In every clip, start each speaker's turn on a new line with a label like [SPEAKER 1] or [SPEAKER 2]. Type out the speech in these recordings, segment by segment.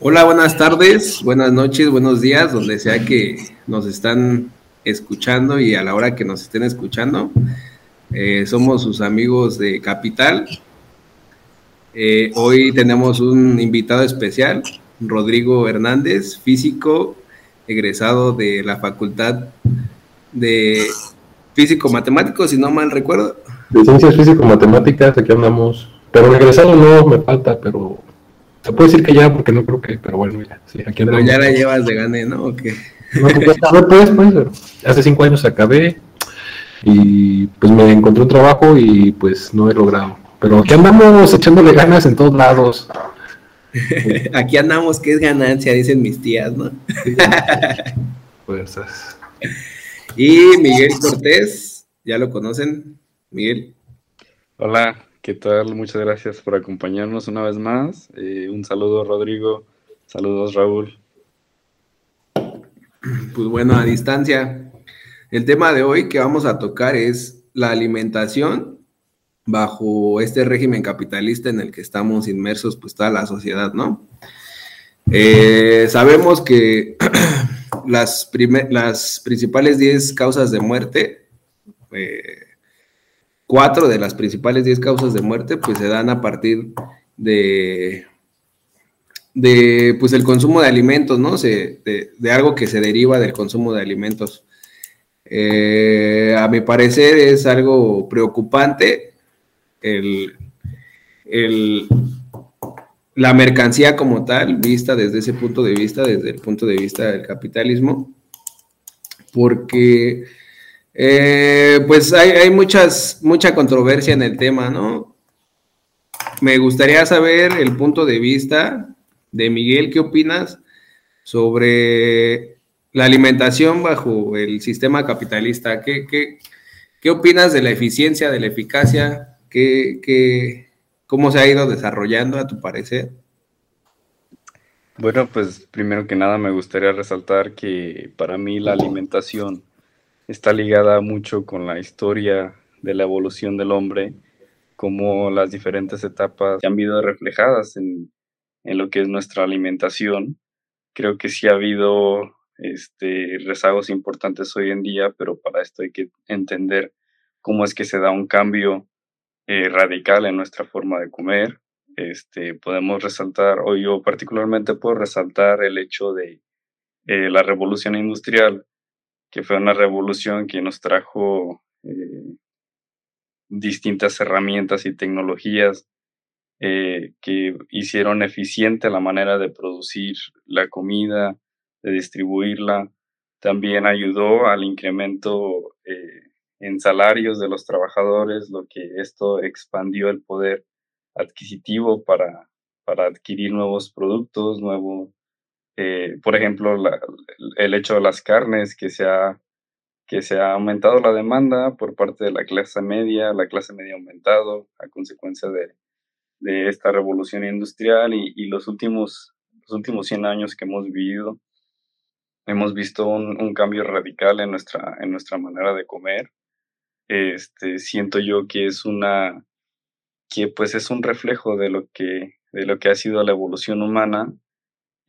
[SPEAKER 1] Hola, buenas tardes, buenas noches, buenos días, donde sea que nos están escuchando y a la hora que nos estén escuchando. Eh, somos sus amigos de Capital. Eh, hoy tenemos un invitado especial, Rodrigo Hernández, físico, egresado de la Facultad de Físico Matemático, si no mal recuerdo.
[SPEAKER 2] De Ciencias Físico Matemáticas, aquí andamos. Pero egresado no me falta, pero se puede decir que ya, porque no creo que, pero bueno, ya, sí,
[SPEAKER 1] aquí Pero ya la llevas de gane, ¿no? ¿O qué?
[SPEAKER 2] No, pues, pues, pues, hace cinco años acabé y pues me encontré un trabajo y pues no he logrado. Pero aquí andamos echándole ganas en todos lados.
[SPEAKER 1] aquí andamos, que es ganancia, dicen mis tías, ¿no?
[SPEAKER 2] Fuerzas.
[SPEAKER 1] y Miguel Cortés, ¿ya lo conocen? Miguel.
[SPEAKER 3] Hola, ¿Qué tal? Muchas gracias por acompañarnos una vez más. Eh, un saludo, Rodrigo. Saludos, Raúl.
[SPEAKER 1] Pues bueno, a distancia. El tema de hoy que vamos a tocar es la alimentación bajo este régimen capitalista en el que estamos inmersos, pues toda la sociedad, ¿no? Eh, sabemos que las, las principales 10 causas de muerte eh, cuatro de las principales diez causas de muerte pues se dan a partir de, de pues el consumo de alimentos, ¿no? de, algo que se deriva del consumo de alimentos. Eh, a mi parecer es algo preocupante el, la mercancía como tal, vista desde ese punto de vista, desde el punto de vista del capitalismo, porque eh, pues hay, muchas, mucha controversia en el tema, ¿no? Me gustaría saber el punto de vista de Miguel, ¿qué opinas sobre la alimentación bajo el sistema capitalista? ¿Qué, qué, opinas de la eficiencia, de la eficacia? ¿Qué, cómo se ha ido desarrollando a tu parecer?
[SPEAKER 3] Bueno, pues primero que nada me gustaría resaltar que para mí la alimentación está ligada mucho con la historia de la evolución del hombre, como las diferentes etapas han habido reflejadas en, lo que es nuestra alimentación. Creo que sí ha habido este, rezagos importantes hoy en día, pero para esto hay que entender cómo es que se da un cambio eh, radical en nuestra forma de comer. Este, podemos resaltar, o yo particularmente puedo resaltar el hecho de eh, la revolución industrial, que fue una revolución que nos trajo eh, distintas herramientas y tecnologías eh, que hicieron eficiente la manera de producir la comida, de distribuirla. También ayudó al incremento eh, en salarios de los trabajadores, lo que esto expandió el poder adquisitivo para, para adquirir nuevos productos, nuevos eh, por ejemplo, el hecho de las carnes, que se, ha, que se ha aumentado la demanda por parte de la clase media, la clase media ha aumentado a consecuencia de, de esta revolución industrial y, los, últimos, los últimos 100 años que hemos vivido, hemos visto un, un, cambio radical en nuestra, en nuestra manera de comer. Este, siento yo que es una, que pues es un reflejo de lo que, de lo que ha sido la evolución humana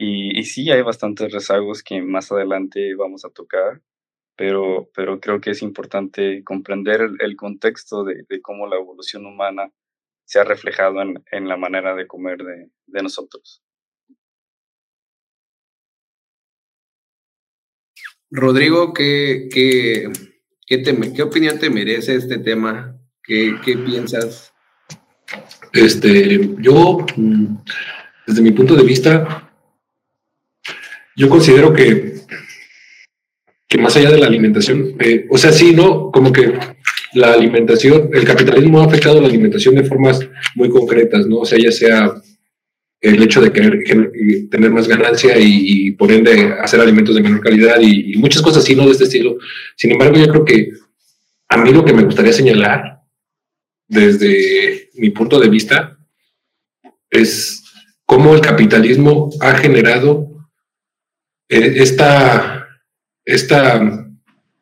[SPEAKER 3] y, sí, hay bastantes rezagos que más adelante vamos a tocar, pero, pero creo que es importante comprender el, contexto de, cómo la evolución humana se ha reflejado en, en la manera de comer de, de nosotros.
[SPEAKER 1] Rodrigo, ¿qué, qué, qué, te, ¿qué opinión te merece este tema? ¿Qué, ¿Qué, piensas?
[SPEAKER 2] Este, yo, mm, desde mi punto de vista, yo considero que, que más allá de la alimentación, eh, o sea, sí, ¿no? Como que la alimentación, el capitalismo ha afectado la alimentación de formas muy concretas, ¿no? O sea, ya sea el hecho de querer tener más ganancia y, por ende hacer alimentos de menor calidad y, muchas cosas así, ¿no? De este estilo. Sin embargo, yo creo que a mí lo que me gustaría señalar desde mi punto de vista es cómo el capitalismo ha generado esta, esta,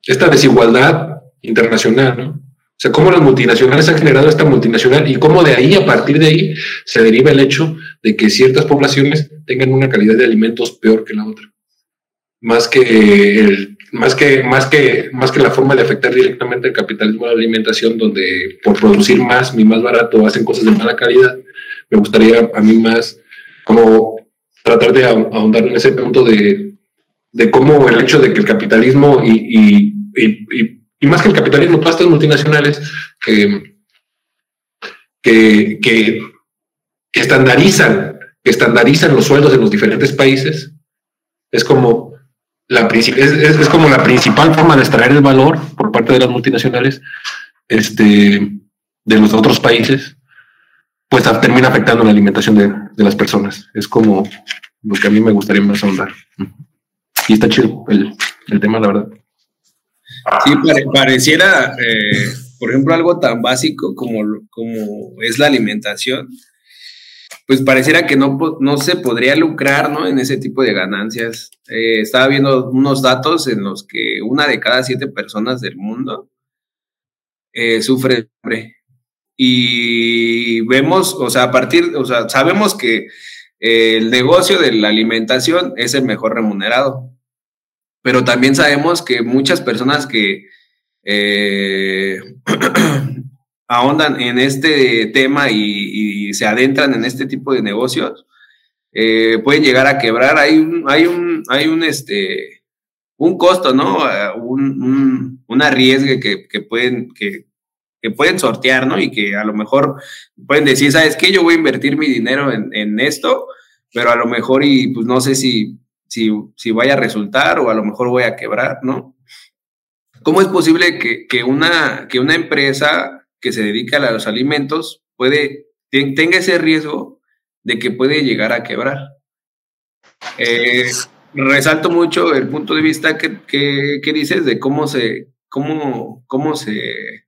[SPEAKER 2] esta desigualdad internacional, ¿no? O sea, cómo las multinacionales han generado esta multinacional y cómo de ahí, a partir de ahí, se deriva el hecho de que ciertas poblaciones tengan una calidad de alimentos peor que la otra. Más que más que, más que, más que la forma de afectar directamente el capitalismo de la alimentación, donde por producir más y más barato hacen cosas de mala calidad, me gustaría a mí más como tratar de ahondar en ese punto de, de cómo el hecho de que el capitalismo y, y, y, más que el capitalismo, todas estas multinacionales que, que, que, estandarizan, estandarizan los sueldos de los diferentes países, es como la, es, es, como la principal forma de extraer el valor por parte de las multinacionales este, de los otros países, pues termina afectando la alimentación de, de las personas. Es como lo que a mí me gustaría más ahondar. Y está chido el, el tema, la verdad.
[SPEAKER 1] Sí, pareciera, eh, por ejemplo, algo tan básico como, como es la alimentación, pues pareciera que no, no se podría lucrar ¿no? en ese tipo de ganancias. Eh, estaba viendo unos datos en los que una de cada siete personas del mundo eh, sufre hambre. Y vemos, o sea, a partir, o sea, sabemos que el negocio de la alimentación es el mejor remunerado pero también sabemos que muchas personas que eh, ahondan en este tema y, se adentran en este tipo de negocios, eh, pueden llegar a quebrar. Hay un, hay un, hay un, este, un costo, ¿no? Un, un, arriesgue que, pueden, que, pueden sortear, ¿no? Y que a lo mejor pueden decir, ¿sabes qué? Yo voy a invertir mi dinero en, en esto, pero a lo mejor y pues no sé si si, si vaya a resultar o a lo mejor voy a quebrar, ¿no? ¿Cómo es posible que, una, que una empresa que se dedica a los alimentos puede, tenga ese riesgo de que puede llegar a quebrar? Eh, resalto mucho el punto de vista que, que, dices de cómo se, cómo, cómo se,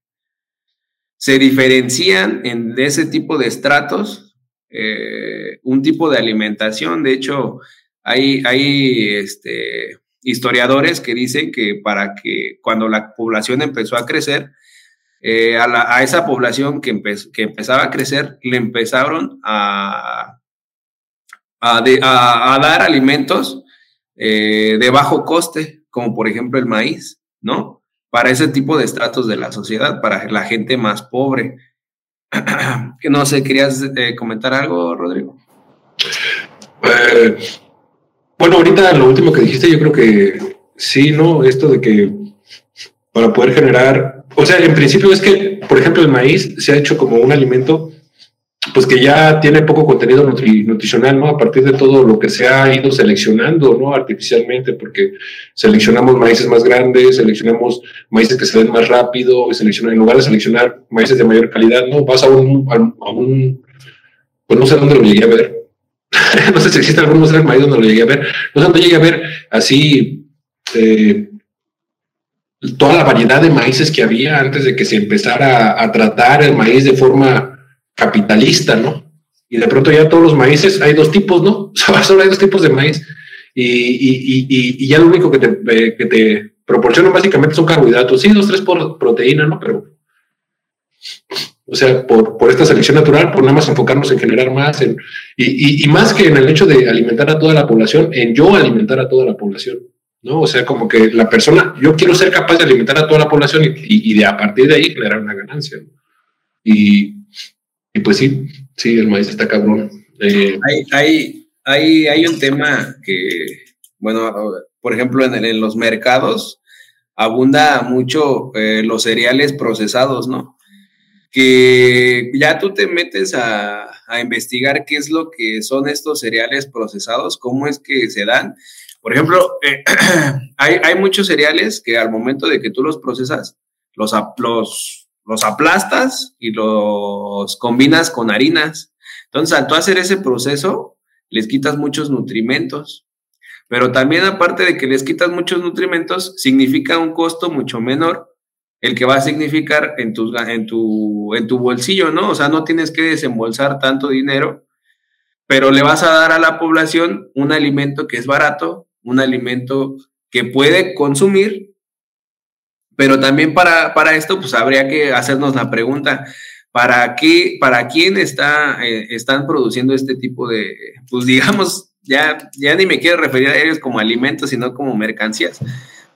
[SPEAKER 1] se diferencian en ese tipo de estratos eh, un tipo de alimentación. De hecho, hay, hay este, historiadores que dicen que para que cuando la población empezó a crecer, eh, a, esa población que, que, empezaba a crecer, le empezaron a, a, dar alimentos eh, de bajo coste, como por ejemplo el maíz, ¿no? Para ese tipo de estratos de la sociedad, para la gente más pobre. que no sé, ¿querías eh, comentar algo, Rodrigo?
[SPEAKER 2] Bueno, ahorita lo último que dijiste, yo creo que sí, ¿no? Esto de que para poder generar, o sea, en principio es que, por ejemplo, el maíz se ha hecho como un alimento, pues que ya tiene poco contenido nutricional, ¿no? A partir de todo lo que se ha ido seleccionando, ¿no? Artificialmente, porque seleccionamos maíces más grandes, seleccionamos maíces que se ven más rápido, en lugar de seleccionar maíces de mayor calidad, ¿no? Vas a un, a un pues no sé dónde lo llegué a ver, no sé si existe algún del maíz donde lo llegué a ver, no sé dónde llegué a ver así eh, toda la variedad de maíces que había antes de que se empezara a, tratar el maíz de forma capitalista, ¿no? Y de pronto ya todos los maíces, hay dos tipos, ¿no? Solo hay dos tipos de maíz. Y, ya lo único que te, eh, que te proporcionan básicamente son carbohidratos. Sí, dos, tres por proteína, ¿no? Pero o sea, por, por, esta selección natural, por nada más enfocarnos en generar más, en, y, y, más que en el hecho de alimentar a toda la población, en yo alimentar a toda la población, ¿no? O sea, como que la persona, yo quiero ser capaz de alimentar a toda la población y, y de a partir de ahí generar una ganancia. Y, y, pues sí, sí, el maíz está cabrón.
[SPEAKER 1] Eh, hay, hay, hay, hay, un tema que, bueno, por ejemplo, en, en los mercados abunda mucho eh, los cereales procesados, ¿no? Que ya tú te metes a, investigar qué es lo que son estos cereales procesados, cómo es que se dan. Por ejemplo, eh, hay, muchos cereales que al momento de que tú los procesas, los, los, los aplastas y los combinas con harinas. Entonces, al tú hacer ese proceso, les quitas muchos nutrimentos. Pero también aparte de que les quitas muchos nutrimentos, significa un costo mucho menor el que va a significar en, en, tu, en tu bolsillo, ¿no? O sea, no tienes que desembolsar tanto dinero, pero le vas a dar a la población un alimento que es barato, un alimento que puede consumir, Pero también para, para esto, pues habría que hacernos la pregunta, ¿para qué, para quién está, eh, están produciendo este tipo de, pues digamos, ya, ya ni me quiero referir a ellos como alimentos, sino como mercancías?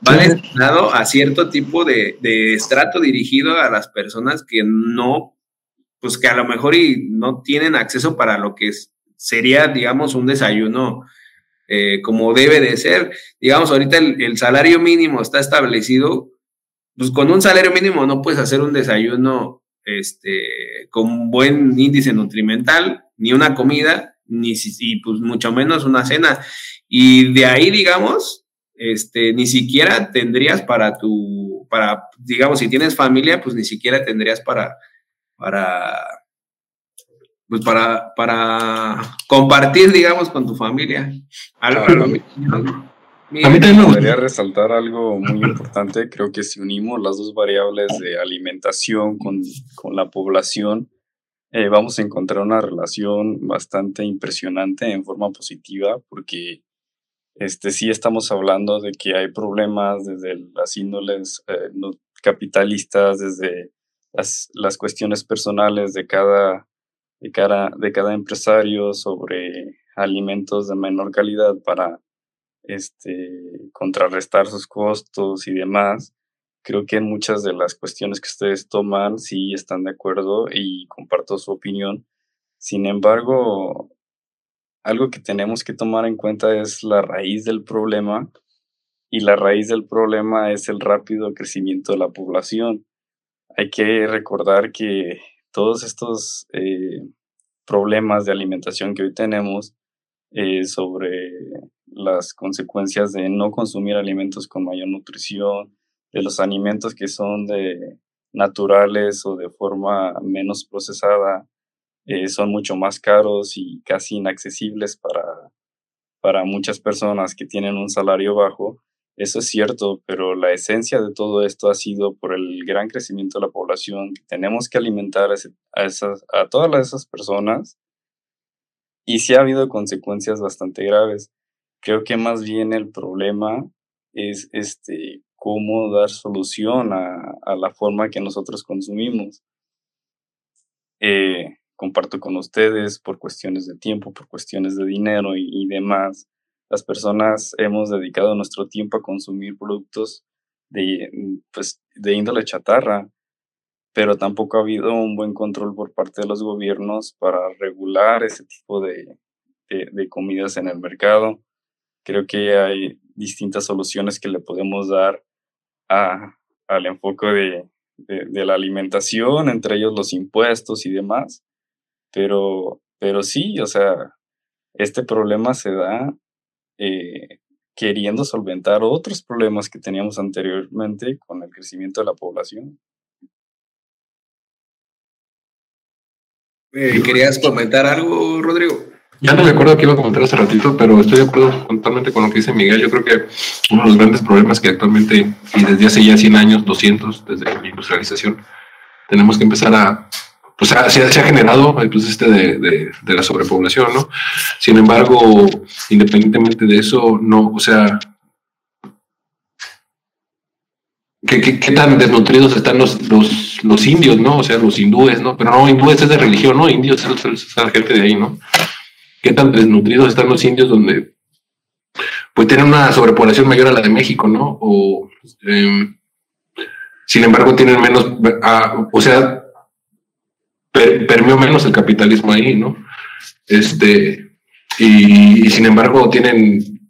[SPEAKER 1] Va destinado a cierto tipo de, de estrato dirigido a las personas que no, pues que a lo mejor y no tienen acceso para lo que sería, digamos, un desayuno eh, como debe de ser. Digamos, ahorita el, salario mínimo está establecido, pues con un salario mínimo no puedes hacer un desayuno este, con buen índice nutrimental, ni una comida, ni y pues mucho menos una cena. Y de ahí, digamos, este, ni siquiera tendrías para tu, para, digamos, si tienes familia, pues ni siquiera tendrías para, para, pues para, para compartir, digamos, con tu familia.
[SPEAKER 3] Algo, a mí, también me gustaría resaltar algo muy importante. Creo que si unimos las dos variables de alimentación con, con la población, eh, vamos a encontrar una relación bastante impresionante en forma positiva, porque este, sí estamos hablando de que hay problemas desde las índoles eh, capitalistas, desde las, las cuestiones personales de cada de cada, de cada empresario sobre alimentos de menor calidad para este, contrarrestar sus costos y demás. Creo que en muchas de las cuestiones que ustedes toman sí están de acuerdo y comparto su opinión. Sin embargo, algo que tenemos que tomar en cuenta es la raíz del problema y la raíz del problema es el rápido crecimiento de la población. Hay que recordar que todos estos eh, problemas de alimentación que hoy tenemos eh, sobre las consecuencias de no consumir alimentos con mayor nutrición, de los alimentos que son de naturales o de forma menos procesada, eh, son mucho más caros y casi inaccesibles para, para muchas personas que tienen un salario bajo eso es cierto, pero la esencia de todo esto ha sido por el gran crecimiento de la población. Tenemos que alimentar a, esas, a todas esas personas y sí ha habido consecuencias bastante graves. Creo que más bien el problema es este, cómo dar solución a, la forma que nosotros consumimos. Eh, comparto con ustedes por cuestiones de tiempo, por cuestiones de dinero y demás las personas hemos dedicado nuestro tiempo a consumir productos de, pues, de índole chatarra, pero tampoco ha habido un buen control por parte de los gobiernos para regular ese tipo de, de, comidas en el mercado. Creo que hay distintas soluciones que le podemos dar a, al enfoque de, de, la alimentación, entre ellos los impuestos y demás. Pero, pero sí, o sea, este problema se da eh, queriendo solventar otros problemas que teníamos anteriormente con el crecimiento de la población.
[SPEAKER 1] Eh, ¿Querías comentar algo, Rodrigo?
[SPEAKER 2] Ya no me acuerdo que iba a comentar hace ratito, pero estoy de acuerdo totalmente con lo que dice Miguel. Yo creo que uno de los grandes problemas que actualmente, y desde hace ya 100 años, 200, desde la industrialización, tenemos que empezar a pues se se ha generado pues, este de, la sobrepoblación, ¿no? Sin embargo, independientemente de eso, no, o sea, ¿qué, tan desnutridos están los, indios, ¿no? O sea, los hindúes, ¿no? Pero no, hindúes es de religión, ¿no? Indios es, la gente de ahí, ¿no? ¿Qué tan desnutridos están los indios donde pues tienen una sobrepoblación mayor a la de México, ¿no? O, eh, sin embargo, tienen menos, o sea, permeó menos el capitalismo ahí, ¿no? Este, y, sin embargo tienen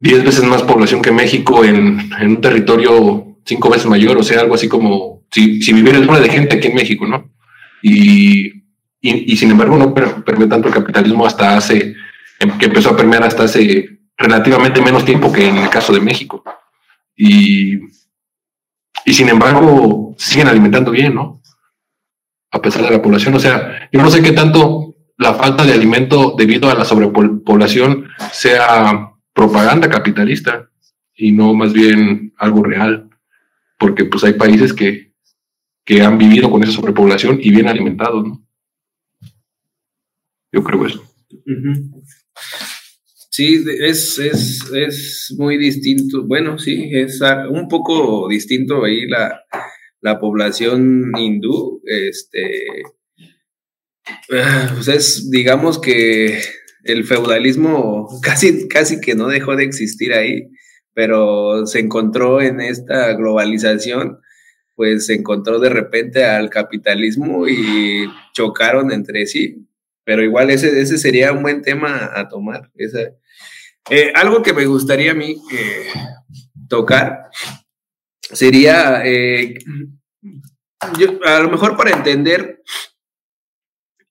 [SPEAKER 2] 10 veces más población que México en, un territorio cinco veces mayor, o sea, algo así como si, si viviera el nombre de gente aquí en México, ¿no? Y, y, sin embargo no permeó tanto el capitalismo hasta hace, em, que empezó a permear hasta hace relativamente menos tiempo que en el caso de México. Y, y sin embargo siguen alimentando bien, ¿no? A pesar de la población. O sea, yo no sé qué tanto la falta de alimento debido a la sobrepoblación sea propaganda capitalista y no más bien algo real, porque pues hay países que, que han vivido con esa sobrepoblación y bien alimentados, ¿no? Yo creo eso.
[SPEAKER 1] Sí, es, es, es muy distinto. Bueno, sí, es un poco distinto ahí la, la población hindú. Este, ah, pues es, digamos que el feudalismo casi, casi que no dejó de existir ahí, pero se encontró en esta globalización, pues se encontró de repente al capitalismo y chocaron entre sí. Pero igual ese, ese sería un buen tema a tomar. Eh, algo que me gustaría a mí eh, tocar sería, eh, a lo mejor para entender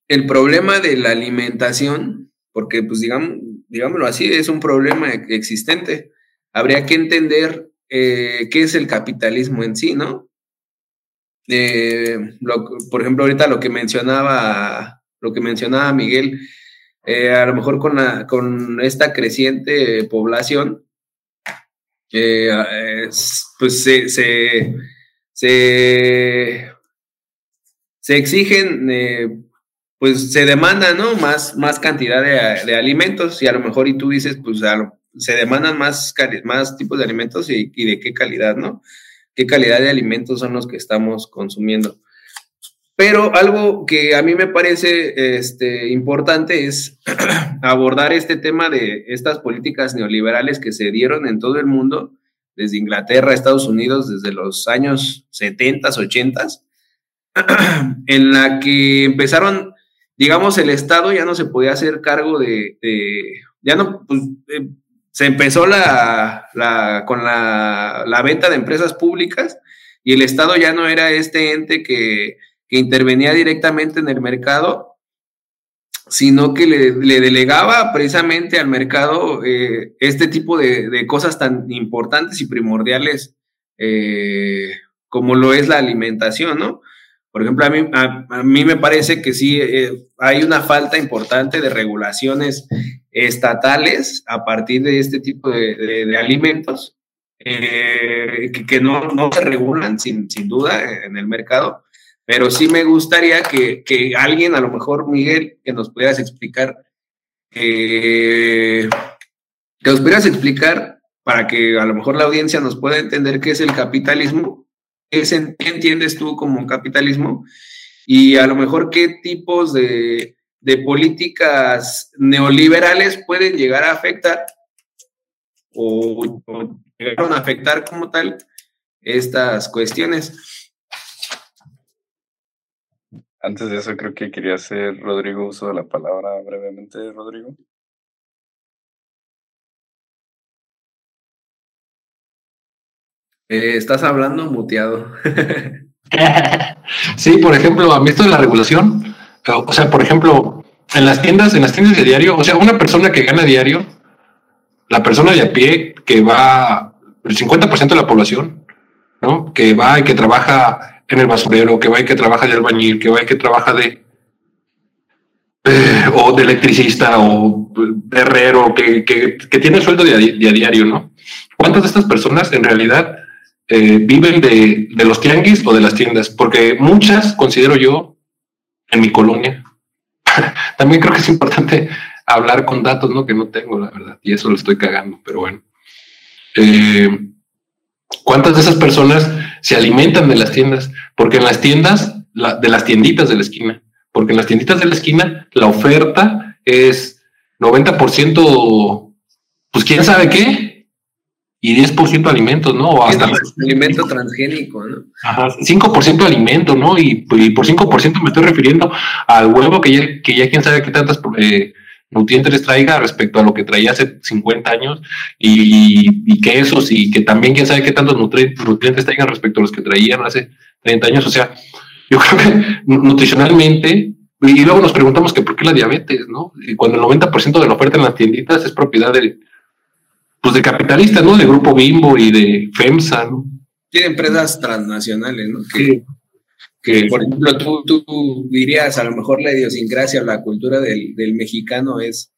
[SPEAKER 1] el problema de la alimentación, porque pues digamos, digámoslo así, es un problema existente. Habría que entender qué es el capitalismo en sí, ¿no? por ejemplo, ahorita lo que mencionaba lo que mencionaba Miguel, eh, a lo mejor con, con esta creciente población, eh, pues se, se, exigen, eh, pues se demanda, ¿no? Más, más cantidad de, alimentos y a lo mejor y tú dices, pues se demandan más, más tipos de alimentos y, y de qué calidad, ¿no? ¿Qué calidad de alimentos son los que estamos consumiendo? Pero algo que a mí me parece este, importante es abordar este tema de estas políticas neoliberales que se dieron en todo el mundo, desde Inglaterra, Estados Unidos, desde los años 70, 80, en la que empezaron, digamos, el Estado ya no se podía hacer cargo de, ya no, pues, eh, se empezó la, la con la, la venta de empresas públicas y el Estado ya no era este ente que que intervenía directamente en el mercado, sino que le, delegaba precisamente al mercado eh, este tipo de, cosas tan importantes y primordiales eh, como lo es la alimentación, ¿no? Por ejemplo, a mí, a, mí me parece que sí eh, hay una falta importante de regulaciones estatales a partir de este tipo de, alimentos que, no, no, se regulan sin, sin duda en el mercado pero sí me gustaría que, alguien, a lo mejor Miguel, que nos pudieras explicar, que nos pudieras explicar para que a lo mejor la audiencia nos pueda entender qué es el capitalismo, qué, entiendes tú como capitalismo y a lo mejor qué tipos de, políticas neoliberales pueden llegar a afectar o, o llegaron a afectar como tal estas cuestiones.
[SPEAKER 3] Antes de eso, creo que quería hacer Rodrigo uso de la palabra brevemente, Rodrigo.
[SPEAKER 1] Eh, estás hablando muteado.
[SPEAKER 2] sí, por ejemplo, a mí esto de la regulación, o sea, por ejemplo, en las tiendas, en las tiendas de diario, o sea, una persona que gana diario, la persona de a pie que va, el 50% de la población, ¿no? Que va y que trabaja en el basurero, que va y que trabaja de albañil, que va y que trabaja de eh, o de electricista o de herrero, que, que, tiene sueldo de a, diario, ¿no? ¿Cuántas de estas personas en realidad eh, viven de, de, los tianguis o de las tiendas? Porque muchas, considero yo, en mi colonia, también creo que es importante hablar con datos, ¿no? Que no tengo, la verdad, y eso lo estoy cagando, pero bueno. Eh, ¿Cuántas de esas personas se alimentan de las tiendas? Porque en las tiendas, de las tienditas de la esquina, porque en las tienditas de la esquina la oferta es 90%, pues quién sabe qué, y 10% alimentos, ¿no? O
[SPEAKER 1] hasta alimento transgénico, ¿no?
[SPEAKER 2] Ajá, 5% alimento, ¿no? Y, por 5% me estoy refiriendo al huevo que ya, que ya quién sabe qué tantas eh, nutrientes les traiga respecto a lo que traía hace 50 años y, y quesos y que también quién sabe qué tantos nutrientes, nutrientes traigan respecto a los que traían hace 30 años. O sea, yo creo que nutricionalmente, y luego nos preguntamos que por qué la diabetes, ¿no? Y cuando el 90% de la oferta en las tienditas es propiedad de, pues de capitalistas, ¿no? De Grupo Bimbo y de FEMSA, ¿no?
[SPEAKER 1] Tiene empresas transnacionales, ¿no? Que, que por ejemplo, tú, tú, dirías, a lo mejor la idiosincrasia o la cultura del, del mexicano es,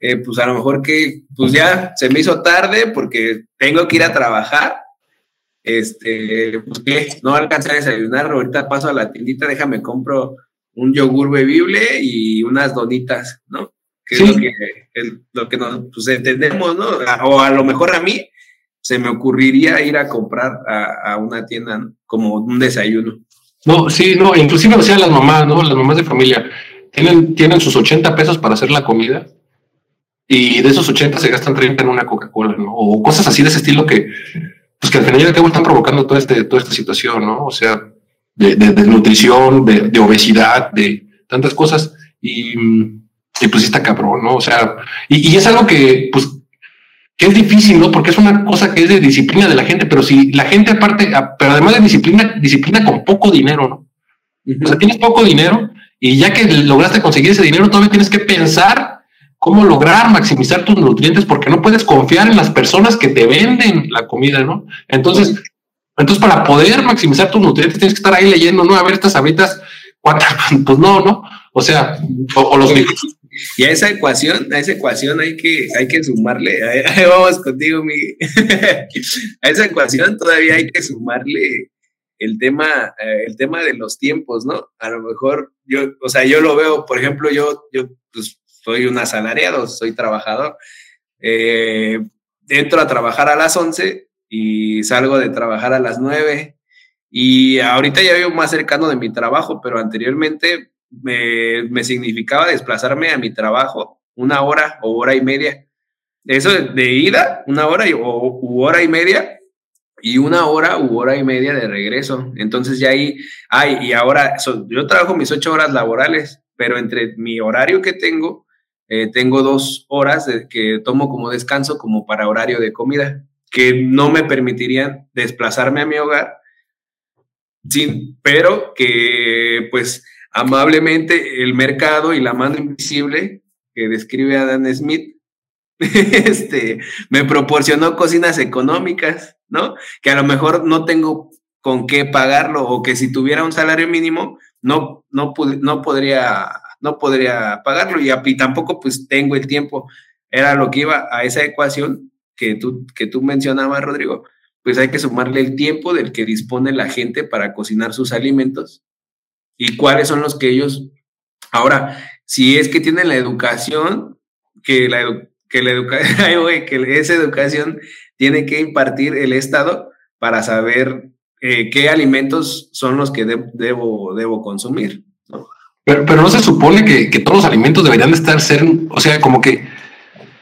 [SPEAKER 1] eh, pues a lo mejor que, pues ya se me hizo tarde porque tengo que ir a trabajar, este, pues que no alcancé a desayunar, ahorita paso a la tiendita, déjame compro un yogur bebible y unas donitas, ¿no? que es lo que, lo que nos pues, entendemos, ¿no? O a lo mejor a mí se me ocurriría ir a comprar a, una tienda como un desayuno.
[SPEAKER 2] No, sí, no, inclusive, o sea, las mamás, ¿no? Las mamás de familia tienen, tienen sus 80 pesos para hacer la comida y de esos 80 se gastan 30 en una Coca-Cola, ¿no? O cosas así de ese estilo que, pues que al final y al están provocando toda, este, toda esta situación, ¿no? O sea, de, de, de, de, obesidad, de tantas cosas. Y, y pues está cabrón, ¿no? O sea, y, y es algo que, pues, que es difícil, ¿no? Porque es una cosa que es de disciplina de la gente, pero si la gente aparte, pero además de disciplina, disciplina con poco dinero, ¿no? O sea, tienes poco dinero y ya que lograste conseguir ese dinero, todavía tienes que pensar cómo lograr maximizar tus nutrientes porque no puedes confiar en las personas que te venden la comida, ¿no? Entonces, entonces para poder maximizar tus nutrientes tienes que estar ahí leyendo, ¿no? A ver estas abritas, cuántas, pues no, ¿no? O sea, o, los
[SPEAKER 1] y a esa ecuación, a esa ecuación hay que, hay que sumarle, vamos contigo, Miguel. a esa ecuación todavía hay que sumarle el tema, eh, el tema de los tiempos, ¿no? A lo mejor yo, o sea, yo lo veo, por ejemplo, yo, yo pues, soy un asalariado, soy trabajador. Eh, entro a trabajar a las 11 y salgo de trabajar a las 9 y ahorita ya vivo más cercano de mi trabajo, pero anteriormente me, significaba desplazarme a mi trabajo una hora o hora y media. Eso de ida, una hora o u hora y media, y una hora u hora y media de regreso. Entonces ya ahí, ay, y ahora yo trabajo mis ocho horas laborales, pero entre mi horario que tengo, eh, tengo dos horas que tomo como descanso, como para horario de comida, que no me permitirían desplazarme a mi hogar, sin, pero que pues amablemente el mercado y la mano invisible que describe Adam Smith, este, me proporcionó cocinas económicas, ¿no? Que a lo mejor no tengo con qué pagarlo o que si tuviera un salario mínimo no, no, no, podría, no podría pagarlo y, y, tampoco pues tengo el tiempo. Era lo que iba a esa ecuación que tú, que tú mencionabas, Rodrigo. Pues hay que sumarle el tiempo del que dispone la gente para cocinar sus alimentos y cuáles son los que ellos... Ahora, si es que tienen la educación, que la, que la que esa educación tiene que impartir el Estado para saber eh, qué alimentos son los que debo, debo consumir.
[SPEAKER 2] Pero, pero no se supone que, que, todos los alimentos deberían estar ser, o sea, como que,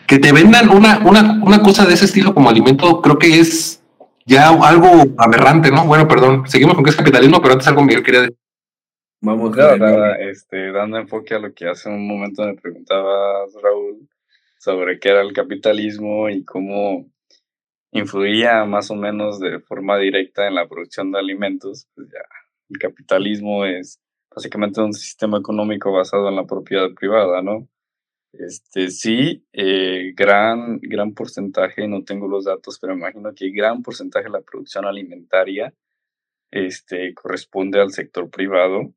[SPEAKER 2] que te vendan una, una, una cosa de ese estilo como alimento, creo que es ya algo aberrante, ¿no? Bueno, perdón, seguimos con que es capitalismo, pero antes algo Miguel quería decir.
[SPEAKER 3] Vamos nada, este, dando enfoque a lo que hace un momento me preguntabas, Raúl, sobre qué era el capitalismo y cómo influía más o menos de forma directa en la producción de alimentos, pues ya, el capitalismo es básicamente un sistema económico basado en la propiedad privada, ¿no? Este, sí, eh, gran, gran porcentaje, no tengo los datos, pero imagino que gran porcentaje de la producción alimentaria este, corresponde al sector privado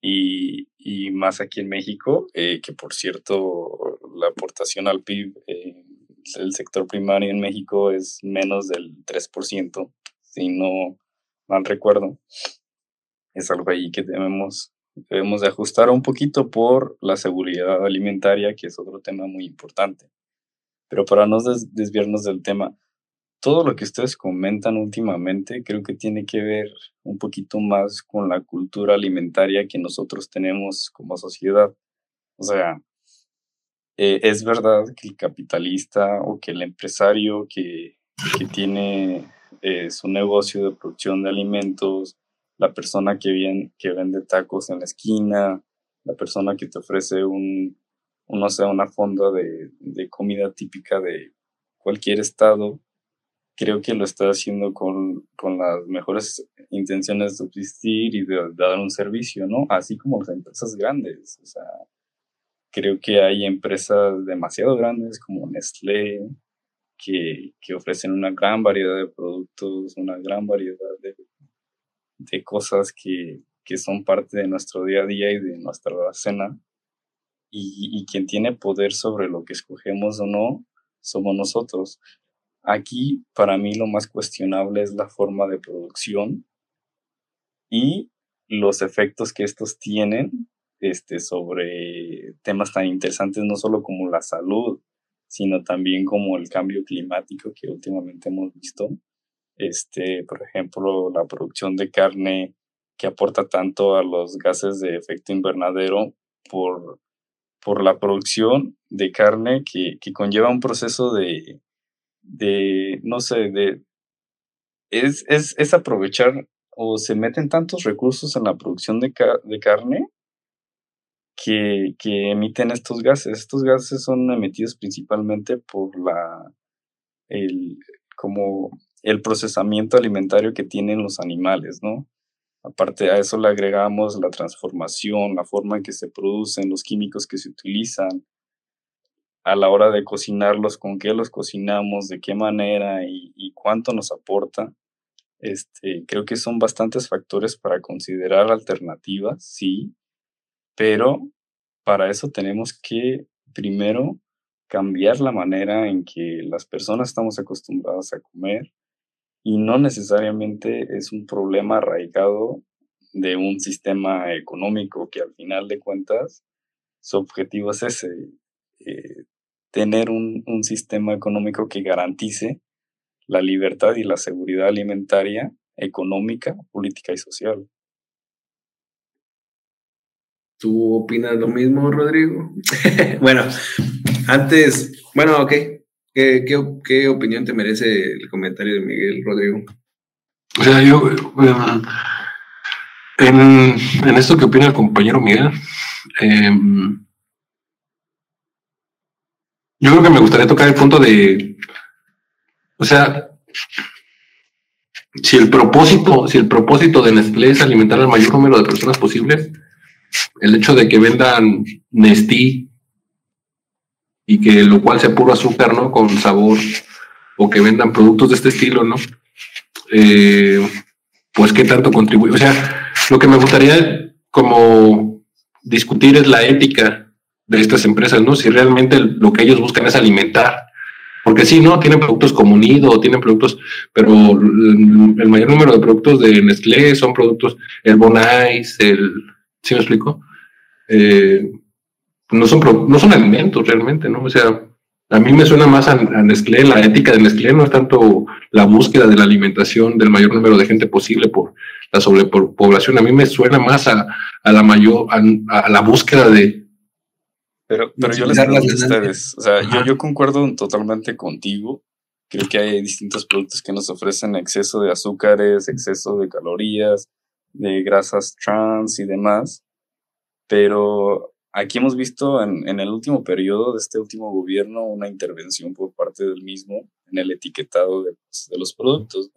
[SPEAKER 3] y, y más aquí en México, eh, que por cierto, la aportación al PIB eh, del sector primario en México es menos del 3%, si no mal recuerdo. Es algo ahí que debemos, debemos de ajustar un poquito por la seguridad alimentaria, que es otro tema muy importante. Pero para no desviarnos del tema, todo lo que ustedes comentan últimamente creo que tiene que ver un poquito más con la cultura alimentaria que nosotros tenemos como sociedad. O sea, eh, es verdad que el capitalista o que el empresario que, que tiene eh, su negocio de producción de alimentos, la persona que, que vende tacos en la esquina, la persona que te ofrece un, una fonda de, de comida típica de cualquier estado, creo que lo está haciendo con, con las mejores intenciones de subsistir y de, dar un servicio, ¿no? Así como las empresas grandes. O sea, creo que hay empresas demasiado grandes como Nestlé, que, que ofrecen una gran variedad de productos, una gran variedad de, de cosas que, que son parte de nuestro día a día y de nuestra cena. Y, y quien tiene poder sobre lo que escogemos o no, somos nosotros. Aquí para mí lo más cuestionable es la forma de producción y los efectos que estos tienen este, sobre temas tan interesantes, no solo como la salud, sino también como el cambio climático que últimamente hemos visto. Este, por ejemplo, la producción de carne que aporta tanto a los gases de efecto invernadero por, por la producción de carne que, que conlleva un proceso de, de no sé, de... Es, es, es aprovechar o se meten tantos recursos en la producción de, de carne que, que, emiten estos gases. Estos gases son emitidos principalmente por la el, como el procesamiento alimentario que tienen los animales, ¿no? Aparte a eso le agregamos la transformación, la forma en que se producen, los químicos que se utilizan, a la hora de cocinarlos, con qué los cocinamos, de qué manera y, cuánto nos aporta. Este, creo que son bastantes factores para considerar alternativas, sí, pero para eso tenemos que primero cambiar la manera en que las personas estamos acostumbradas a comer y no necesariamente es un problema arraigado de un sistema económico que al final de cuentas su objetivo es ese, eh, tener un, un sistema económico que garantice la libertad y la seguridad alimentaria, económica, política y social.
[SPEAKER 1] ¿Tú opinas lo mismo, Rodrigo? bueno, antes, bueno, ok. ¿Qué, ¿Qué, opinión te merece el comentario de Miguel, Rodrigo?
[SPEAKER 2] O sea, yo, en, en, esto que opina el compañero Miguel, em, yo creo que me gustaría tocar el punto de o sea, si el propósito, si el propósito de Nestlé es alimentar al mayor número de personas posible, el hecho de que vendan Nestí y que lo cual sea puro azúcar, ¿no? Con sabor, o que vendan productos de este estilo, ¿no? Eh, pues qué tanto contribuye. O sea, lo que me gustaría como discutir es la ética de estas empresas, ¿no? Si realmente lo que ellos buscan es alimentar porque sí, ¿no? Tienen productos como Nido, tienen productos, pero el mayor número de productos de Nestlé son productos, el Bonais, el, ¿sí me explico? Eh, no, son, no son alimentos realmente, ¿no? O sea, a mí me suena más a, Nestlé, la ética de Nestlé no es tanto la búsqueda de la alimentación del mayor número de gente posible por la sobrepoblación, a mí me suena más a, la mayor, a la búsqueda de,
[SPEAKER 3] pero, pero yo les pregunto a ustedes, o sea, yo, yo concuerdo totalmente contigo. Creo que hay distintos productos que nos ofrecen exceso de azúcares, exceso de calorías, de grasas trans y demás. Pero aquí hemos visto en, en, el último periodo de este último gobierno una intervención por parte del mismo en el etiquetado de, de los productos.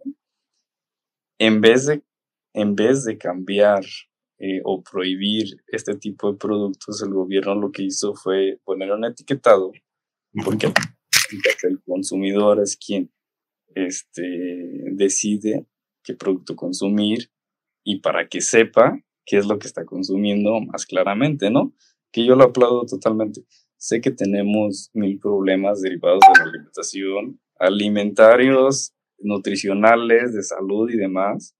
[SPEAKER 3] En, vez de, en vez de cambiar eh, o prohibir este tipo de productos, el gobierno lo que hizo fue poner un etiquetado, porque el consumidor es quien este, decide qué producto consumir y para que sepa qué es lo que está consumiendo más claramente, ¿no? Que yo lo aplaudo totalmente. Sé que tenemos mil problemas derivados de la alimentación, alimentarios, nutricionales, de salud y demás,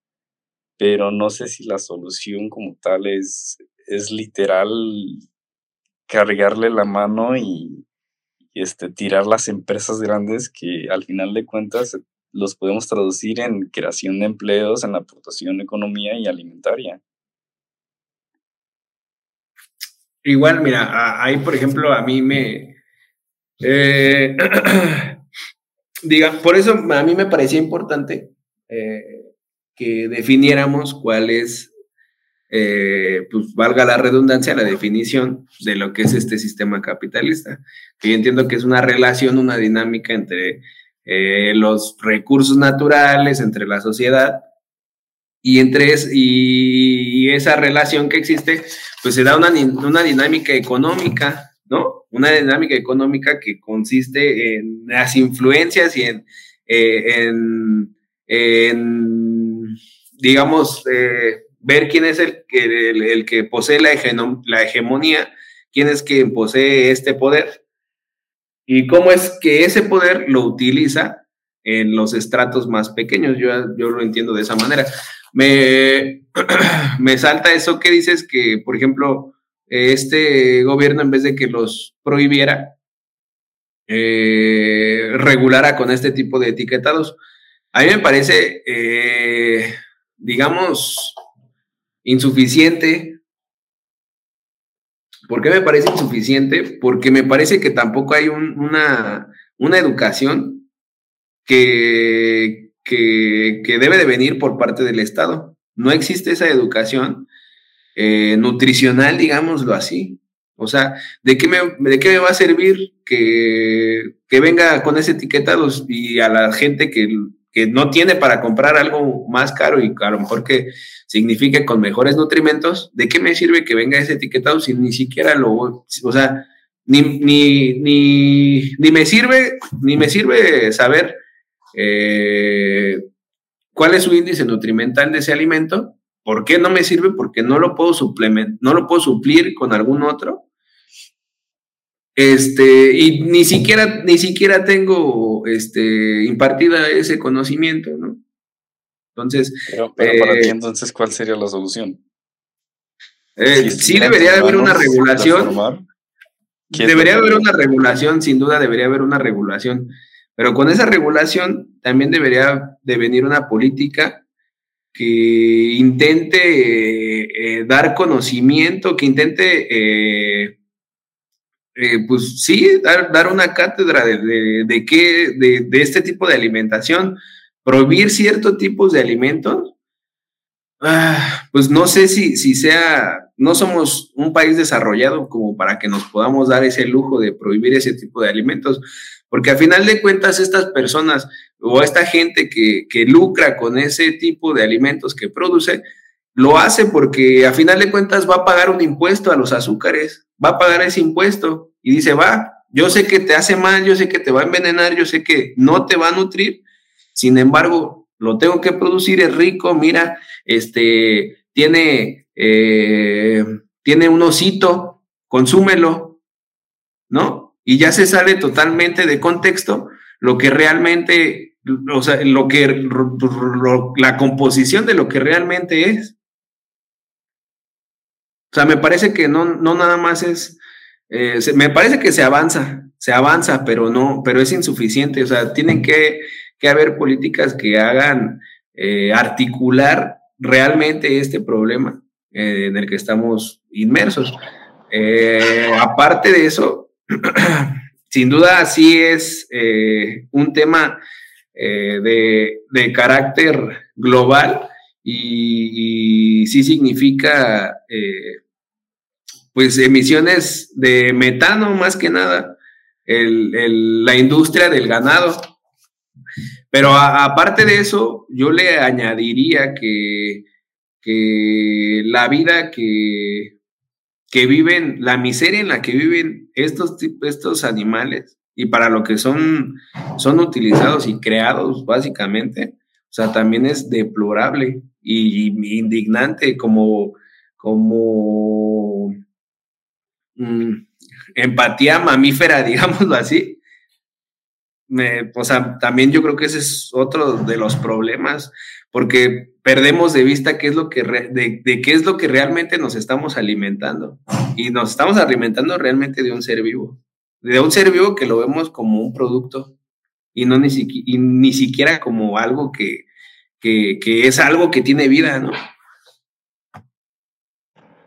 [SPEAKER 3] pero no sé si la solución como tal es, es literal cargarle la mano y, este, tirar las empresas grandes que al final de cuentas los podemos traducir en creación de empleos, en aportación de economía y alimentaria.
[SPEAKER 1] Igual, mira, ahí por ejemplo a mí me... Eh, diga, por eso a mí me parecía importante que definiéramos cuál es, eh, pues valga la redundancia, la definición de lo que es este sistema capitalista. Yo entiendo que es una relación, una dinámica entre eh, los recursos naturales, entre la sociedad, y entre y, esa relación que existe, pues se da una, una dinámica económica, ¿no? Una dinámica económica que consiste en las influencias y en, eh, digamos, eh, ver quién es el, el, el que posee la, hegemonía, quién es quien posee este poder y cómo es que ese poder lo utiliza en los estratos más pequeños. Yo, yo lo entiendo de esa manera. Me, me salta eso que dices que, por ejemplo, este gobierno, en vez de que los prohibiera, eh, regulara con este tipo de etiquetados. A mí me parece, eh, digamos, insuficiente. ¿Por qué me parece insuficiente? Porque me parece que tampoco hay una, una educación que, que, que, debe de venir por parte del Estado. No existe esa educación eh, nutricional, digámoslo así. O sea, ¿de qué me, de qué me va a servir que, que venga con ese etiquetado y a la gente que, que, no tiene para comprar algo más caro y a lo mejor que signifique con mejores nutrimentos? ¿De qué me sirve que venga ese etiquetado si ni siquiera lo, o sea, ni, ni, ni, ni me sirve, ni me sirve saber eh, cuál es su índice nutrimental de ese alimento ¿Por qué no me sirve? Porque no lo puedo no lo puedo suplir con algún otro. Este, y ni siquiera, ni siquiera tengo este, impartida ese conocimiento, ¿no? Entonces.
[SPEAKER 3] Pero, para ti, eh, entonces, ¿cuál sería la solución?
[SPEAKER 1] Eh, sí, debería haber una regulación. Debería haber una regulación, sin duda debería haber una regulación. Pero con esa regulación también debería de venir una política que intente eh, dar conocimiento, que intente, eh, pues sí, dar, dar, una cátedra de, de, qué, de, de, este tipo de alimentación, prohibir ciertos tipos de alimentos. Ah, pues no sé si, si sea, no somos un país desarrollado como para que nos podamos dar ese lujo de prohibir ese tipo de alimentos, porque a final de cuentas estas personas o esta gente que, que lucra con ese tipo de alimentos que produce, lo hace porque a final de cuentas va a pagar un impuesto a los azúcares, va a pagar ese impuesto y dice, va, yo sé que te hace mal, yo sé que te va a envenenar, yo sé que no te va a nutrir, sin embargo, lo tengo que producir, es rico, mira, este, tiene, eh, tiene un osito, consúmelo, ¿no? y ya se sale totalmente de contexto lo que realmente, o sea, lo que, la composición de lo que realmente es. O sea, me parece que no, no nada más es, eh, me parece que se avanza, se avanza, pero no, pero es insuficiente. O sea, tienen que, que haber políticas que hagan eh, articular realmente este problema eh, en el que estamos inmersos. aparte de eso, sin duda sí es un tema eh, de, carácter global y, sí significa pues emisiones de metano más que nada, la industria del ganado. Pero aparte de eso, yo le añadiría que, que la vida que que viven, la miseria en la que viven estos, estos animales y para lo que son, son utilizados y creados básicamente, o sea, también es deplorable y, indignante como, como mm, empatía mamífera, digámoslo así. o sea, también yo creo que ese es otro de los problemas, porque perdemos de vista qué es lo que de, qué es lo que realmente nos estamos alimentando y nos estamos alimentando realmente de un ser vivo, de un ser vivo que lo vemos como un producto y no ni, siquiera como algo que, que, que, es algo que tiene vida, ¿no?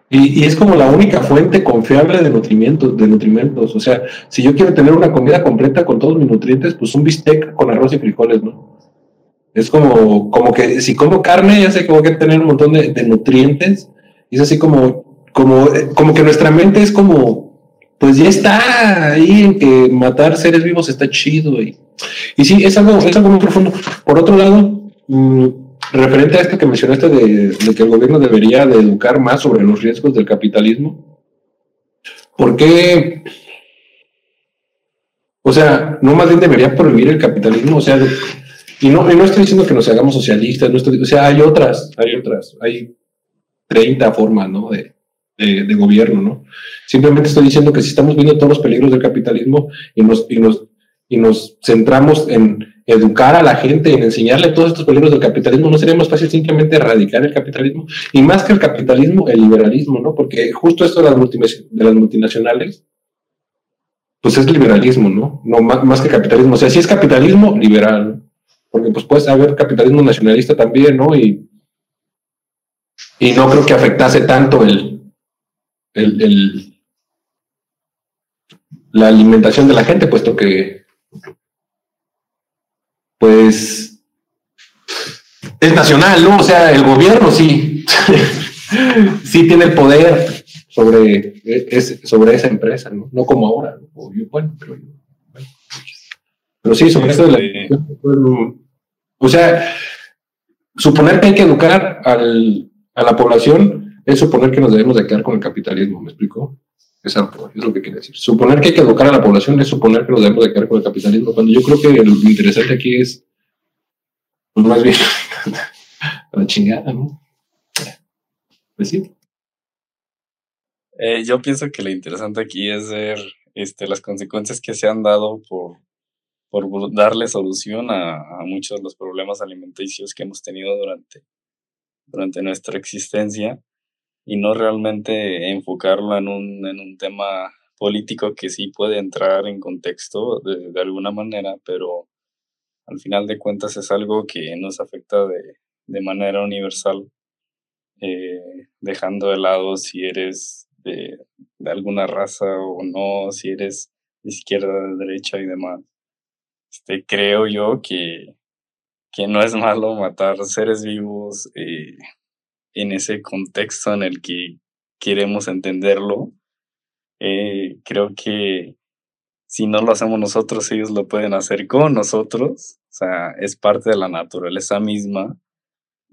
[SPEAKER 2] Y, es como la única fuente confiable de nutrimentos, de nutrimentos. O sea, si yo quiero tener una comida completa con todos mis nutrientes, pues un bistec con arroz y frijoles, ¿no? Es como, como que si como carne, ya sé que voy a tener un montón de, nutrientes. Y es así como, como, como que nuestra mente es como, pues ya está ahí en que matar seres vivos está chido. Y, y sí, es algo, es algo muy profundo. Por otro lado, mm, referente a esto que mencionaste de, de, que el gobierno debería de educar más sobre los riesgos del capitalismo, ¿por qué? O sea, no más bien debería prohibir el capitalismo, o sea, y no, no estoy diciendo que nos hagamos socialistas, no estoy, o sea, hay otras, hay otras, hay 30 formas, ¿no? De, de, gobierno, ¿no? Simplemente estoy diciendo que si estamos viendo todos los peligros del capitalismo y nos, y nos, y nos centramos en, educar a la gente, en enseñarle todos estos peligros del capitalismo, ¿no sería más fácil simplemente erradicar el capitalismo? Y más que el capitalismo, el liberalismo, ¿no? Porque justo esto de las, multinacionales, pues es liberalismo, ¿no? No más, que capitalismo. O sea, si es capitalismo, liberal, Porque pues puede haber capitalismo nacionalista también, ¿no? Y, y no creo que afectase tanto el, el la alimentación de la gente, puesto que, pues, es nacional, ¿no? O sea, el gobierno sí, sí tiene el poder sobre, sobre esa empresa, ¿no? No como ahora, bueno, pero, pero sí, sobre eso de la... O sea, suponer que hay que educar al, a la población es suponer que nos debemos de quedar con el capitalismo, ¿me explico? Es lo que quiere decir. Suponer que hay que educar a la población es suponer que nos debemos de quedar con el capitalismo, cuando yo creo que lo interesante aquí es, pues más bien, la chingada, ¿no? Pues sí.
[SPEAKER 3] Eh, yo pienso que lo interesante aquí es ver este, las consecuencias que se han dado por, por darle solución a, a, muchos de los problemas alimenticios que hemos tenido durante, durante nuestra existencia y no realmente enfocarlo en un, en un tema político que sí puede entrar en contexto de, de, alguna manera, pero al final de cuentas es algo que nos afecta de, de manera universal, eh, dejando de lado si eres de, de, alguna raza o no, si eres de izquierda, de derecha y demás. Este, creo yo que, que no es malo matar seres vivos. Eh, en ese contexto en el que queremos entenderlo. Eh, creo que si no lo hacemos nosotros, ellos lo pueden hacer con nosotros. O sea, es parte de la naturaleza misma.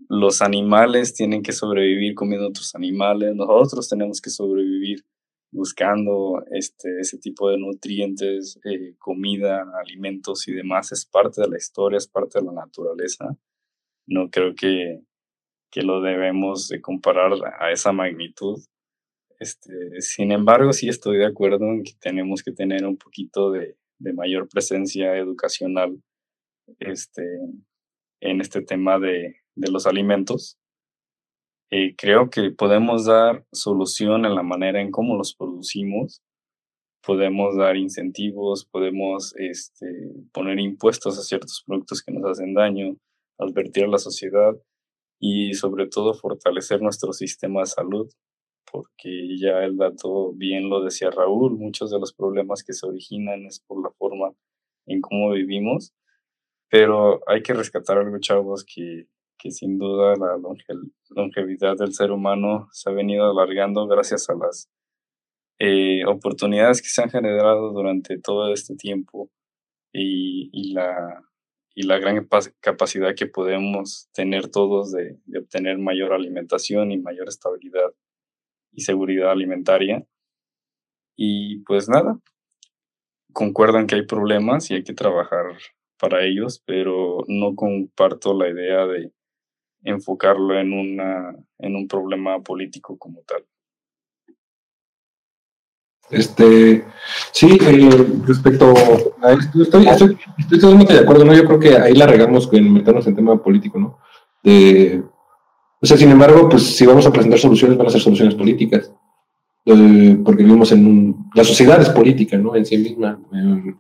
[SPEAKER 3] Los animales tienen que sobrevivir comiendo otros animales. Nosotros tenemos que sobrevivir buscando este, ese tipo de nutrientes, eh, comida, alimentos y demás. Es parte de la historia, es parte de la naturaleza. No creo que que lo debemos de comparar a esa magnitud. Este, sin embargo, sí estoy de acuerdo en que tenemos que tener un poquito de, de mayor presencia educacional este, en este tema de, de los alimentos. Eh, creo que podemos dar solución en la manera en cómo los producimos, podemos dar incentivos, podemos este, poner impuestos a ciertos productos que nos hacen daño, advertir a la sociedad y sobre todo fortalecer nuestro sistema de salud, porque ya el dato bien lo decía Raúl, muchos de los problemas que se originan es por la forma en cómo vivimos, pero hay que rescatar algo, chavos, que, que sin duda la longevidad del ser humano se ha venido alargando gracias a las eh, oportunidades que se han generado durante todo este tiempo y, y la y la gran capacidad que podemos tener todos de, obtener mayor alimentación y mayor estabilidad y seguridad alimentaria. Y pues nada, concuerdan que hay problemas y hay que trabajar para ellos, pero no comparto la idea de enfocarlo en, una, en un problema político como tal.
[SPEAKER 2] Este, sí, eh, respecto a esto, estoy, estoy, estoy, totalmente de acuerdo, ¿no? Yo creo que ahí la regamos con meternos en tema político, ¿no? o sea, sin embargo, pues si vamos a presentar soluciones, van a ser soluciones políticas, eh, porque vivimos en un, la sociedad es política, ¿no? En sí misma. Eh,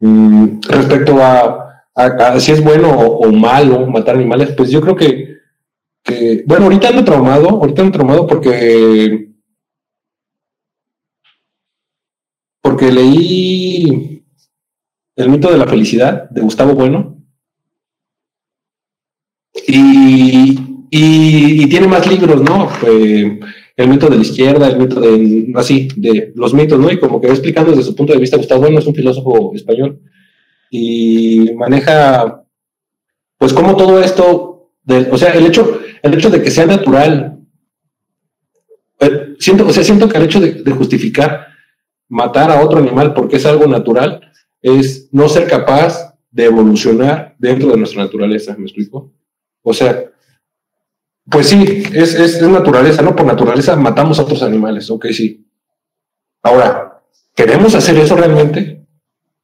[SPEAKER 2] mm, respecto a, si es bueno o, malo matar animales, pues yo creo que, que, bueno, ahorita ando traumado, ahorita ando traumado porque porque leí El mito de la felicidad de Gustavo Bueno. Y, tiene más libros, ¿no? el mito de la izquierda, el mito de, así, de los mitos, ¿no? Y como que va explicando desde su punto de vista, Gustavo Bueno es un filósofo español y maneja, pues, como todo esto, o sea, el hecho, el hecho de que sea natural, eh, siento, o sea, siento que el hecho de justificar matar a otro animal porque es algo natural, es no ser capaz de evolucionar dentro de nuestra naturaleza, ¿me explico? O sea, pues sí, es, es, naturaleza, ¿no? Por naturaleza matamos a otros animales, ok, sí. Ahora, ¿queremos hacer eso realmente?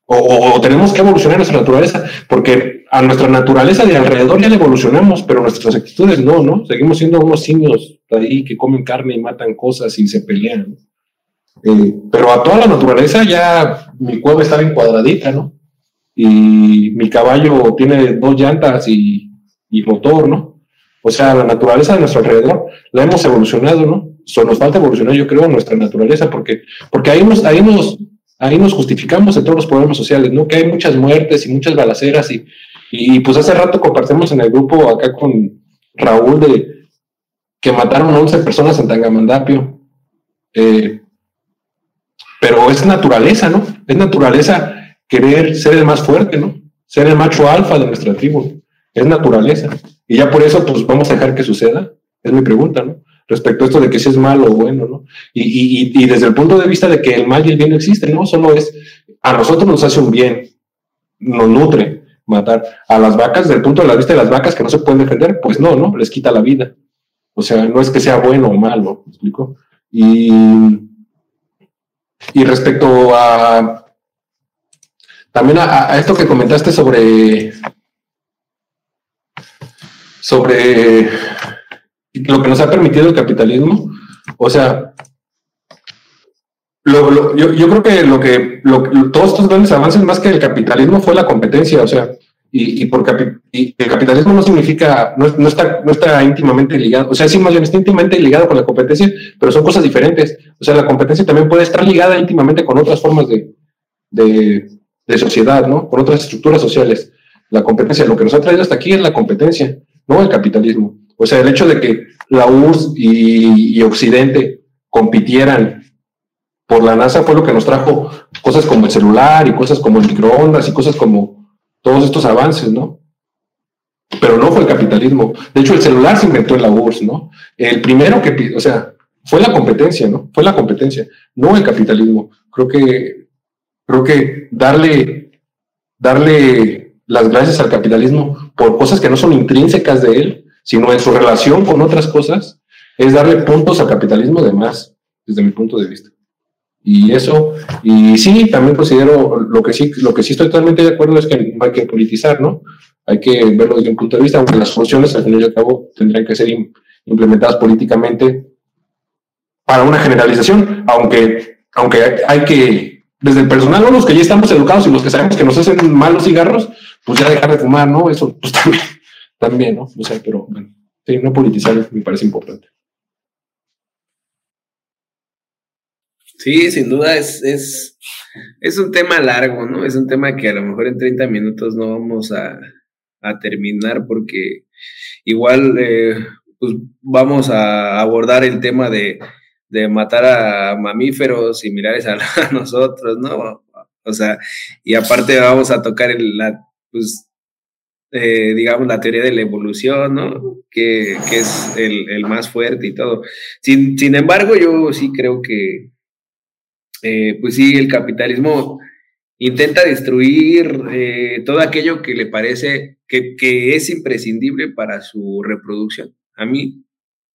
[SPEAKER 2] O, tenemos que evolucionar nuestra naturaleza, porque a nuestra naturaleza de alrededor ya la evolucionamos, pero nuestras actitudes no, ¿no? Seguimos siendo unos simios ahí que comen carne y matan cosas y se pelean. Eh, pero a toda la naturaleza ya mi cueva está bien cuadradita, ¿no? Y mi caballo tiene dos llantas y, motor, ¿no? O sea, la naturaleza de nuestro alrededor la hemos evolucionado, ¿no? Solo nos falta evolucionar, yo creo, nuestra naturaleza, porque, porque ahí, nos, ahí, nos, ahí nos justificamos en todos los problemas sociales, ¿no? Que hay muchas muertes y muchas balaceras y, y pues hace rato compartimos en el grupo acá con Raúl de que mataron 11 personas en Tangamandapio. Eh, pero es naturaleza, ¿no? Es naturaleza querer ser el más fuerte, ¿no? Ser el macho alfa de nuestra tribu. Es naturaleza. Y ya por eso, pues vamos a dejar que suceda. Es mi pregunta, ¿no? Respecto a esto de que si es malo o bueno, ¿no? Y, y, y desde el punto de vista de que el mal y el bien existen, ¿no? Solo es, a nosotros nos hace un bien, nos nutre matar. A las vacas, desde el punto de vista de las vacas que no se pueden defender, pues no, ¿no? Les quita la vida. O sea, no es que sea bueno o malo, ¿me explico? Y, y respecto a también a, esto que comentaste sobre sobre lo que nos ha permitido el capitalismo. O sea, yo, yo, creo que lo que todos estos grandes avances más que el capitalismo fue la competencia, o sea, y, y por y el capitalismo no significa, no, no, está, no está íntimamente ligado, o sea, sí, más bien está íntimamente ligado con la competencia, pero son cosas diferentes. O sea, la competencia también puede estar ligada íntimamente con otras formas de, de, sociedad, ¿no? Con otras estructuras sociales. La competencia, lo que nos ha traído hasta aquí es la competencia no el capitalismo. O sea, el hecho de que la URSS y, Occidente compitieran por la NASA fue lo que nos trajo cosas como el celular y cosas como el microondas y cosas como todos estos avances, ¿no? Pero no fue el capitalismo. De hecho, el celular se inventó en la URSS, ¿no? El primero que, o sea, fue la competencia, ¿no? Fue la competencia, no el capitalismo. Creo que, creo que darle, darle las gracias al capitalismo por cosas que no son intrínsecas de él, sino en su relación con otras cosas, es darle puntos al capitalismo de más, desde mi punto de vista. Y eso, y sí, también considero, lo que sí, lo que sí estoy totalmente de acuerdo es que no hay que politizar, ¿no? Hay que verlo desde un punto de vista, aunque las funciones al fin y al cabo tendrían que ser implementadas políticamente para una generalización, aunque, aunque hay que, desde el personal, los que ya estamos educados y los que sabemos que nos hacen malos cigarros, pues ya dejar de fumar, ¿no? Eso pues también, también ¿no? O sea, pero bueno, sí, no politizar me parece importante.
[SPEAKER 1] Sí, sin duda es, es, es un tema largo, ¿no? Es un tema que a lo mejor en 30 minutos no vamos a, a terminar porque igual eh, pues vamos a abordar el tema de, de matar a mamíferos similares a, a, nosotros, ¿no? O sea, y aparte vamos a tocar el, la pues, eh, digamos, la teoría de la evolución, ¿no? Que, que es el, el, más fuerte y todo. Sin, sin embargo, yo sí creo que, eh, pues sí, el capitalismo intenta destruir eh, todo aquello que le parece que, es imprescindible para su reproducción. A mí,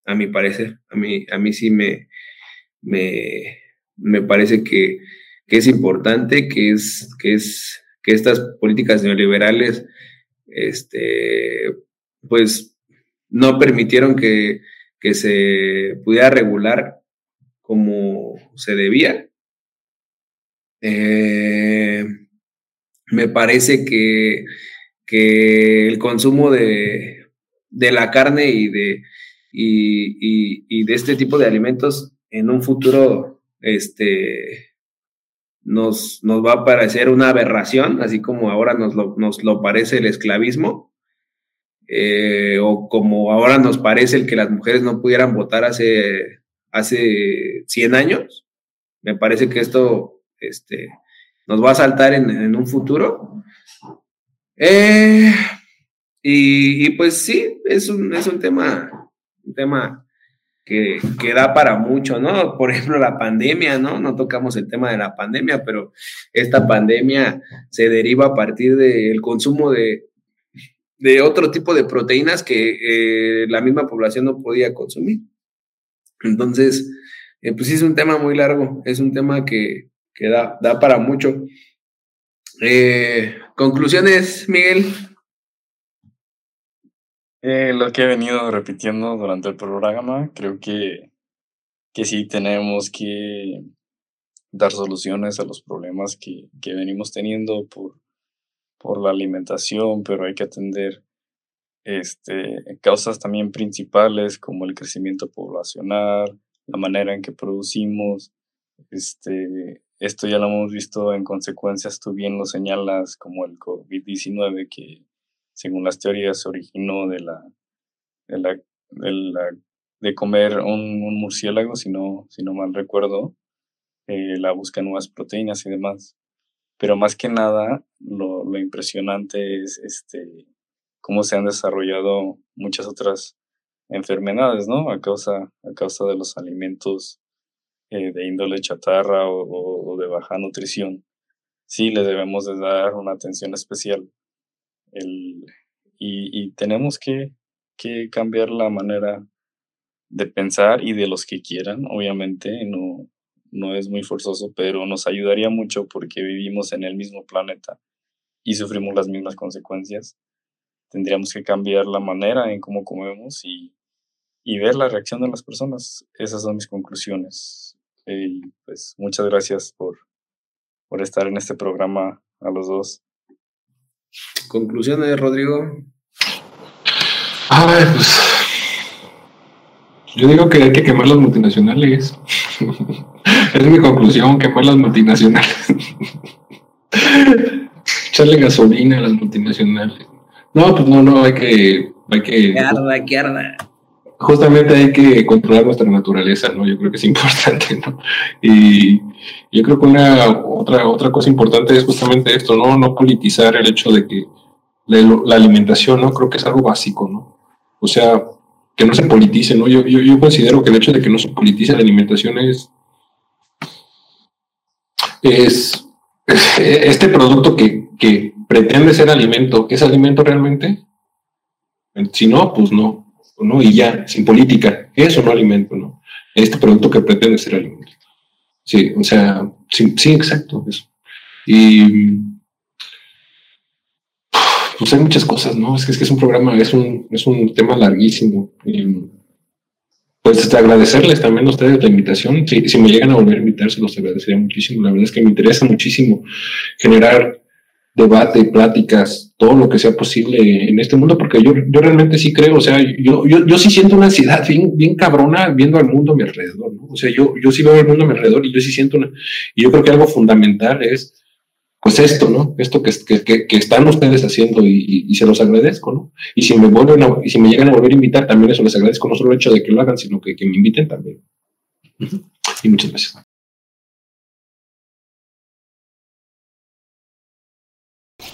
[SPEAKER 1] a mi parecer, a mí, a mí sí me, me, me parece que, que es importante, que es, que es que estas políticas neoliberales, este, pues, no permitieron que, que se pudiera regular como se debía. Eh, me parece que, que el consumo de, de, la carne y de, y, y, de este tipo de alimentos en un futuro este, nos, nos va a parecer una aberración, así como ahora nos lo, nos lo parece el esclavismo, eh, o como ahora nos parece el que las mujeres no pudieran votar hace, hace 100 años. Me parece que esto este, nos va a saltar en, en un futuro. Eh, y, pues sí, es un, es un tema, un tema que, que, da para mucho, ¿no? Por ejemplo, la pandemia, ¿no? No tocamos el tema de la pandemia, pero esta pandemia se deriva a partir del consumo de, de otro tipo de proteínas que eh, la misma población no podía consumir. Entonces, eh, pues sí es un tema muy largo, es un tema que, que da, para mucho. Eh, conclusiones, Miguel.
[SPEAKER 3] Eh, lo que he venido repitiendo durante el programa, creo que, que sí tenemos que dar soluciones a los problemas que, que venimos teniendo por, por la alimentación, pero hay que atender este, causas también principales como el crecimiento poblacional, la manera en que producimos. Este, esto ya lo hemos visto en consecuencias, tú bien lo señalas, como el COVID-19, que según las teorías se originó de la, de, comer un, murciélago, si no, mal recuerdo, eh, la busca nuevas proteínas y demás. Pero más que nada, lo, lo impresionante es este, cómo se han desarrollado muchas otras enfermedades, ¿no? A causa, a causa de los alimentos eh, de índole chatarra o, de baja nutrición. Sí, le debemos de dar una atención especial. El, y, tenemos que, que, cambiar la manera de pensar y de los que quieran, obviamente, no, no es muy forzoso, pero nos ayudaría mucho porque vivimos en el mismo planeta y sufrimos las mismas consecuencias tendríamos que cambiar la manera en cómo comemos y, ver la reacción de las personas. Esas son mis conclusiones. Y pues muchas gracias por, por estar en este programa a los dos.
[SPEAKER 1] ¿Conclusiones, Rodrigo?
[SPEAKER 2] A ver, pues yo digo que hay que quemar las multinacionales. es mi conclusión, quemar las multinacionales. Echarle gasolina a las multinacionales. No, pues no, no, hay que, hay que.
[SPEAKER 1] Que arda, que arda.
[SPEAKER 2] Justamente hay que controlar nuestra naturaleza, ¿no? Yo creo que es importante, ¿no? Y yo creo que una otra, otra cosa importante es justamente esto, ¿no? No politizar el hecho de que la, alimentación, ¿no? Creo que es algo básico, ¿no? O sea, que no se politice, ¿no? Yo, yo, yo considero que el hecho de que no se politice la alimentación es, es este producto que, que pretende ser alimento, ¿es alimento realmente? Si no, pues no, no, y ya, sin política, eso no alimento, ¿no? Este producto que pretende ser alimento. Sí, o sea, sí, sí exacto, eso. Y pues hay muchas cosas, ¿no? Es que es, que es un programa, es un, es un tema larguísimo. Pues agradecerles también a ustedes la invitación. Si, si me llegan a volver a invitar, se los agradecería muchísimo. La verdad es que me interesa muchísimo generar debate, pláticas, todo lo que sea posible en este mundo, porque yo, yo realmente sí creo, o sea, yo, yo, yo sí siento una ansiedad bien, bien cabrona viendo al mundo a mi alrededor, ¿no? O sea, yo, yo sí veo el mundo a mi alrededor y yo sí siento una, y yo creo que algo fundamental es, pues esto, ¿no? Esto que, que, que están ustedes haciendo y, y, se los agradezco, ¿no? Y si me vuelven y si me llegan a volver a invitar, también eso les agradezco, no solo el hecho de que lo hagan, sino que, que me inviten también. Y muchas gracias.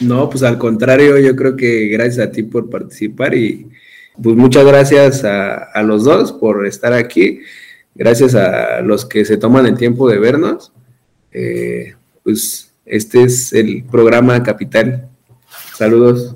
[SPEAKER 1] No, pues al contrario, yo creo que gracias a ti por participar y pues muchas gracias a, los dos por estar aquí. Gracias a los que se toman el tiempo de vernos. Eh, pues este es el programa Capital. Saludos.